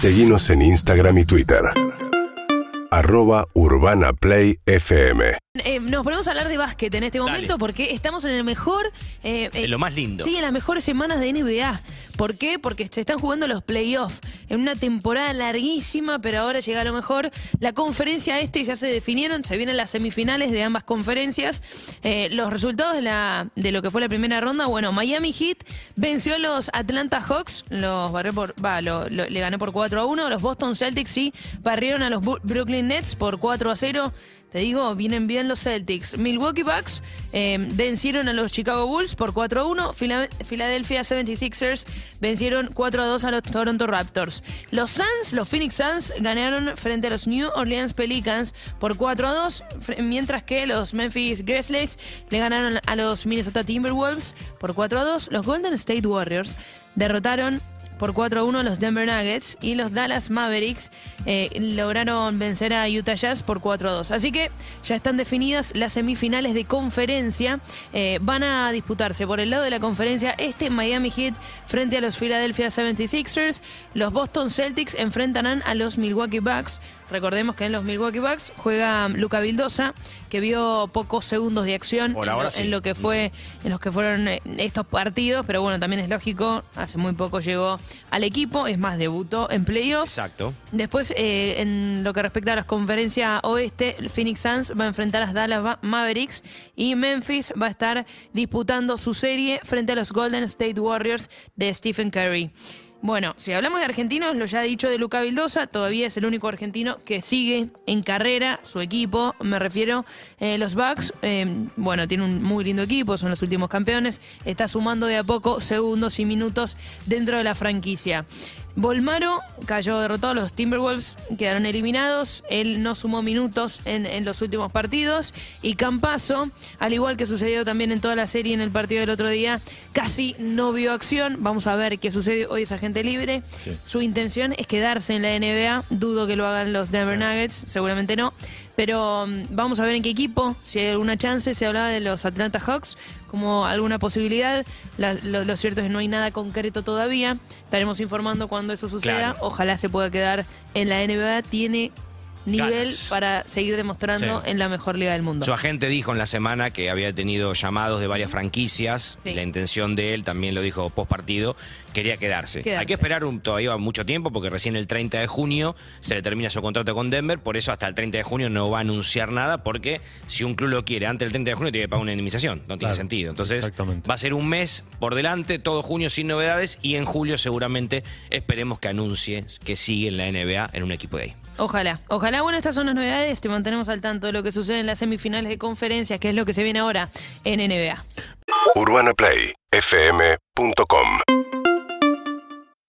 Seguimos en Instagram y Twitter. Arroba Urbana Play FM. Eh, nos ponemos a hablar de básquet en este momento Dale. porque estamos en el mejor. eh, eh, En lo más lindo. Sí, en las mejores semanas de NBA. ¿Por qué? Porque se están jugando los playoffs en una temporada larguísima, pero ahora llega a lo mejor. La conferencia este ya se definieron, se vienen las semifinales de ambas conferencias. Eh, los resultados de, lo que fue la primera ronda, bueno, Miami Heat venció a los Atlanta Hawks, los barrió por, le ganó por 4 a 1. Los Boston Celtics sí barrieron a los Brooklyn Nets por 4 a 0. Te digo, vienen bien los Celtics. Milwaukee Bucks eh, vencieron a los Chicago Bulls por 4 a 1. Fila- Philadelphia 76ers vencieron 4 a 2 a los Toronto Raptors. Los Suns, los Phoenix Suns, ganaron frente a los New Orleans Pelicans por 4 a 2, fr- mientras que los Memphis Grizzlies le ganaron a los Minnesota Timberwolves por 4 a 2. Los Golden State Warriors derrotaron por 4 a 1 los Denver Nuggets y los Dallas Mavericks eh, lograron vencer a Utah Jazz por 4 a 2. Así que ya están definidas las semifinales de conferencia. Eh, van a disputarse por el lado de la conferencia este Miami Heat frente a los Philadelphia 76ers. Los Boston Celtics enfrentarán a los Milwaukee Bucks. Recordemos que en los Milwaukee Bucks juega Luca Vildosa, que vio pocos segundos de acción en, lo, sí. en lo que fue, en los que fueron eh, estos partidos, pero bueno, también es lógico, hace muy poco llegó al equipo, es más, debutó en playoffs. Exacto. Después, eh, en lo que respecta a las conferencias oeste, Phoenix Suns va a enfrentar a las Dallas Ma- Mavericks y Memphis va a estar disputando su serie frente a los Golden State Warriors de Stephen Curry. Bueno, si hablamos de argentinos, lo ya dicho de Luca Vildosa, todavía es el único argentino que sigue en carrera su equipo, me refiero eh, los Bucks, eh, bueno, tiene un muy lindo equipo, son los últimos campeones, está sumando de a poco segundos y minutos dentro de la franquicia. Volmaro cayó derrotado, los Timberwolves quedaron eliminados, él no sumó minutos en, en los últimos partidos. Y Campaso, al igual que sucedió también en toda la serie en el partido del otro día, casi no vio acción, vamos a ver qué sucede, hoy es agente libre, su intención es quedarse en la NBA, dudo que lo hagan los Denver Nuggets, seguramente no, pero mm, vamos a ver en qué equipo, si hay alguna chance, se hablaba de los Atlanta Hawks como alguna posibilidad, La- lo, lo cierto es que no hay nada concreto todavía, estaremos informando cuando eso suceda, Claro. ojalá se pueda quedar en la NBA, tiene nivel Ganas. para seguir demostrando Sí. en la mejor liga del mundo. Su agente dijo en la semana que había tenido llamados de varias franquicias. Sí. La intención de él, también lo dijo post partido, quería quedarse. Quedarse. Hay que esperar un- todavía mucho tiempo porque recién el 30 de junio se le termina su contrato con Denver. Por eso hasta el 30 de junio no va a anunciar nada porque si un club lo quiere antes del 30 de junio tiene que pagar una indemnización. No tiene Claro, sentido. Entonces exactamente. va a ser un mes por delante, todo junio sin novedades y en julio seguramente esperemos que anuncie que sigue en la NBA en un equipo de ahí. Ojalá, ojalá, bueno, estas son las novedades, te mantenemos al tanto de lo que sucede en las semifinales de conferencias, que es lo que se viene ahora en NBA.